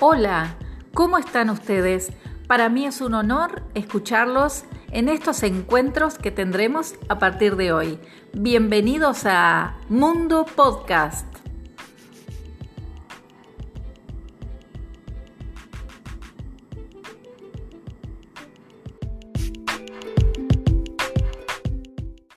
Hola, ¿cómo están ustedes? Para mí es un honor escucharlos en estos encuentros que tendremos a partir de hoy. Bienvenidos a Mundo Podcast.